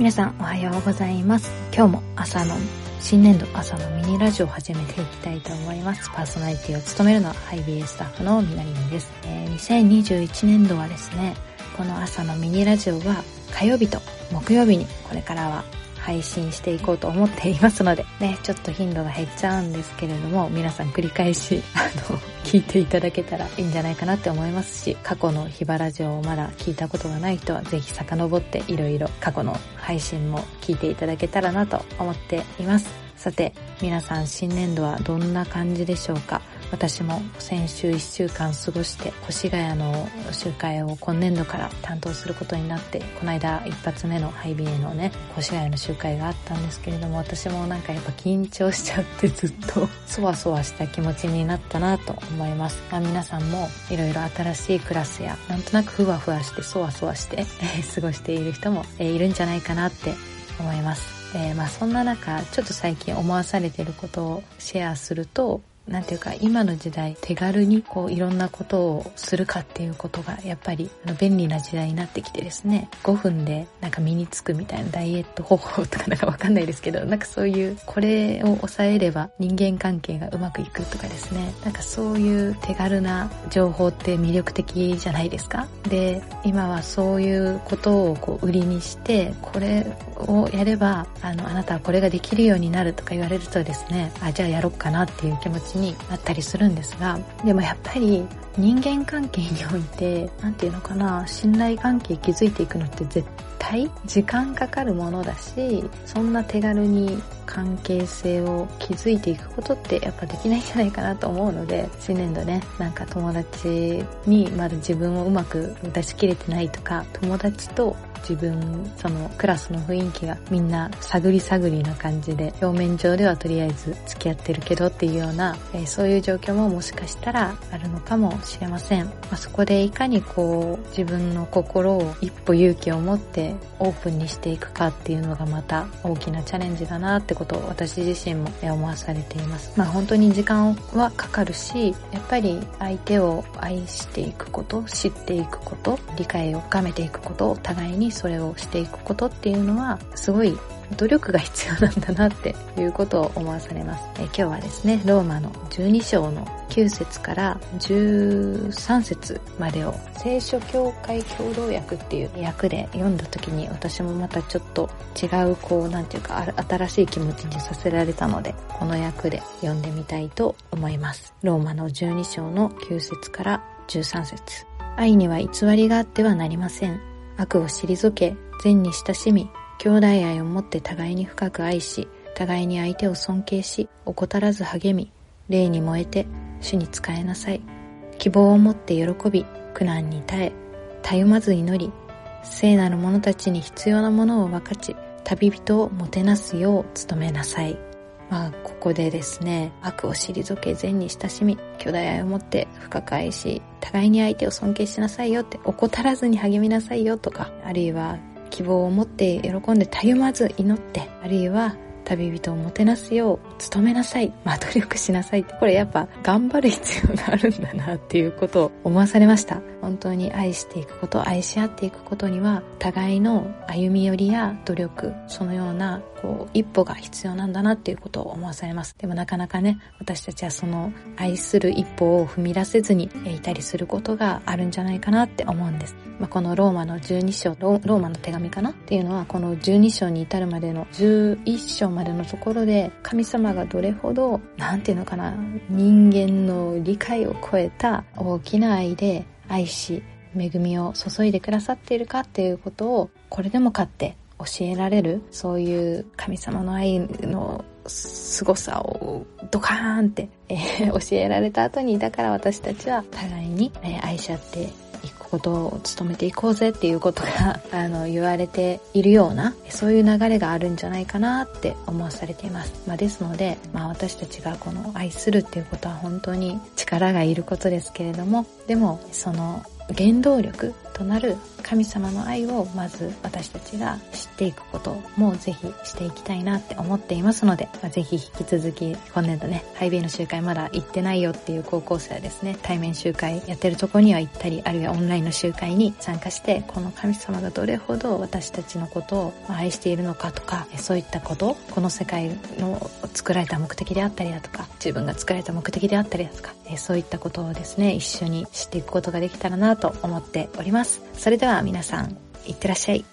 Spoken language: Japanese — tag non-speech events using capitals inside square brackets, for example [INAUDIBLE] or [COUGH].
皆さんおはようございます。今日も朝の新年度朝のミニラジオを始めていきたいと思います。パーソナリティを務めるのはハイビースタッフのみなりんです、えー、2021年度はですねこの朝のミニラジオは火曜日と木曜日にこれからは配信していこうと思っていますので、ね、ちょっと頻度が減っちゃうんですけれども、皆さん繰り返し、あの、[LAUGHS] 聞いていただけたらいいんじゃないかなって思いますし、過去のヒバラジオをまだ聞いたことがない人はぜひ遡っていろいろ過去の配信も聞いていただけたらなと思っています。さて、皆さん新年度はどんな感じでしょうか？私も先週1週間過ごして越谷の集会を今年度から担当することになってこの間一発目のハイビエのね越谷の集会があったんですけれども私もなんかやっぱ緊張しちゃってずっと [LAUGHS] そわそわした気持ちになったなと思います、まあ、皆さんもいろいろ新しいクラスやなんとなくふわふわしてそわそわして、えー、過ごしている人も、えー、いるんじゃないかなって思います。えー、まあそんな中ちょっと最近思わされてることをシェアするとなんていうか今の時代手軽にこういろんなことをするかっていうことがやっぱり便利な時代になってきてですね。5分でなんか身につくみたいなダイエット方法とかなんかわかんないですけどなんかそういうこれを抑えれば人間関係がうまくいくとかですね。なんかそういう手軽な情報って魅力的じゃないですか。で今はそういうことをこう売りにしてこれをやればあのあなたはこれができるようになるとか言われるとですねあじゃあやろっかなっていう気持ちになったりするんですがでもやっぱり人間関係において何ていうのかな信頼関係築いていくのって絶対対時間かかるものだしそんな手軽に関係性を築いていくことってやっぱできないんじゃないかなと思うので新年度ねなんか友達にまだ自分をうまく出し切れてないとか友達と自分そのクラスの雰囲気がみんな探り探りな感じで表面上ではとりあえず付き合ってるけどっていうような、えー、そういう状況ももしかしたらあるのかもしれません、まあ、そこでいかにこう自分の心を一歩勇気を持ってオープンにしていくかっていうのがまた大きなチャレンジだなってことを私自身も思わされています。まあ本当に時間はかかるしやっぱり相手を愛していくこと知っていくこと理解を深めていくことを互いにそれをしていくことっていうのはすごい努力が必要なんだなっていうことを思わされます。え今日はですね、ローマの12章の9節から13節までを聖書協会共同訳っていう訳で読んだ時に私もまたちょっと違うこうなんていうか新しい気持ちにさせられたのでこの訳で読んでみたいと思います。ローマの12章の9節から13節愛には偽りがあってはなりません。悪を退け、善に親しみ、兄弟愛をもって互いに深く愛し、互いに相手を尊敬し、怠らず励み、霊に燃えて、主に仕えなさい。希望を持って喜び、苦難に耐え、たゆまず祈り、聖なる者たちに必要なものを分かち、旅人をもてなすよう努めなさい。まあ、ここでですね、悪を退け善に親しみ、兄弟愛を持って深く愛し、互いに相手を尊敬しなさいよって、怠らずに励みなさいよとか、あるいは希望を持って喜んでたゆまず祈って、あるいは旅人をもてなすよう努めなさい。まあ努力しなさいって、これやっぱ頑張る必要があるんだなっていうことを思わされました。本当に愛していくこと、愛し合っていくことには、互いの歩み寄りや努力、そのようなこう一歩が必要なんだなっていうことを思わされます。でもなかなかね、私たちはその愛する一歩を踏み出せずにいたりすることがあるんじゃないかなって思うんです。まあ、このローマの12章ロ、ローマの手紙かなっていうのは、この12章に至るまでの11章までのところで、神様がどれほど、なんていうのかな、人間の理解を超えた大きな愛で愛し、恵みを注いでくださっているかっていうことを、これでもかって教えられるそういう神様の愛の凄さをドカーンって、えー、教えられた後にだから私たちは互いに、愛し合ってことを務めていこうぜっていうことがあの言われているようなそういう流れがあるんじゃないかなって思わされています、まあ、ですので、まあ、私たちがこの愛するっていうことは本当に力がいることですけれどもでもその原動力となる神様の愛をまず私たちが知っていくこともぜひしていきたいなって思っていますので、まあ、ぜひ引き続き今年度ね、ハイビーの集会まだ行ってないよっていう高校生はですね、対面集会やってるとこには行ったり、あるいはオンラインの集会に参加して、この神様がどれほど私たちのことを愛しているのかとか、そういったこと、この世界の作られた目的であったりだとか、自分が作られた目的であったりだとか、そういったことをですね、一緒に知っていくことができたらなと思っております。それでは皆さん、いってらっしゃい。